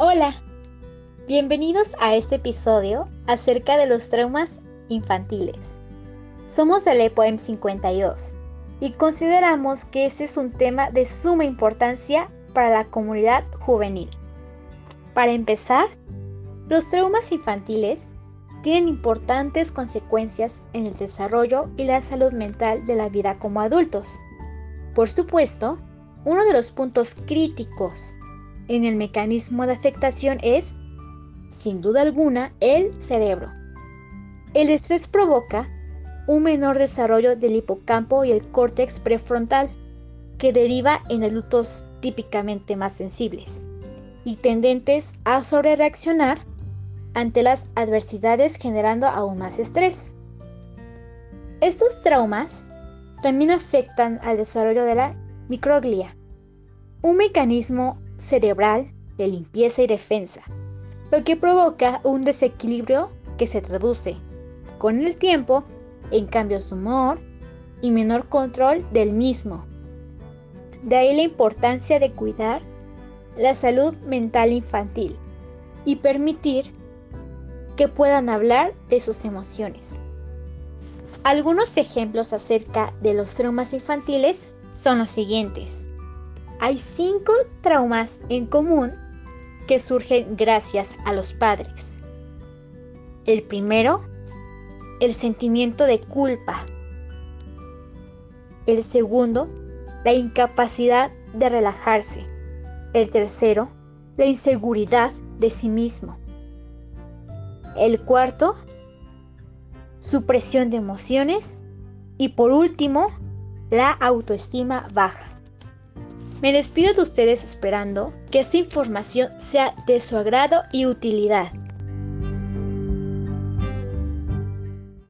Hola, bienvenidos a este episodio acerca de los traumas infantiles. Somos del EPOEM 52 y consideramos que este es un tema de suma importancia para la comunidad juvenil. Para empezar, los traumas infantiles tienen importantes consecuencias en el desarrollo y la salud mental de la vida como adultos. Por supuesto, uno de los puntos críticos en el mecanismo de afectación es, sin duda alguna, el cerebro. El estrés provoca un menor desarrollo del hipocampo y el córtex prefrontal, que deriva en adultos típicamente más sensibles y tendentes a sobrereaccionar ante las adversidades generando aún más estrés. Estos traumas también afectan al desarrollo de la microglia, un mecanismo cerebral de limpieza y defensa, lo que provoca un desequilibrio que se traduce con el tiempo en cambios de humor y menor control del mismo. De ahí la importancia de cuidar la salud mental infantil y permitir que puedan hablar de sus emociones. Algunos ejemplos acerca de los traumas infantiles son los siguientes. Hay cinco traumas en común que surgen gracias a los padres. El primero, el sentimiento de culpa. El segundo, la incapacidad de relajarse. El tercero, la inseguridad de sí mismo. El cuarto, supresión de emociones. Y por último, la autoestima baja. Me despido de ustedes esperando que esta información sea de su agrado y utilidad.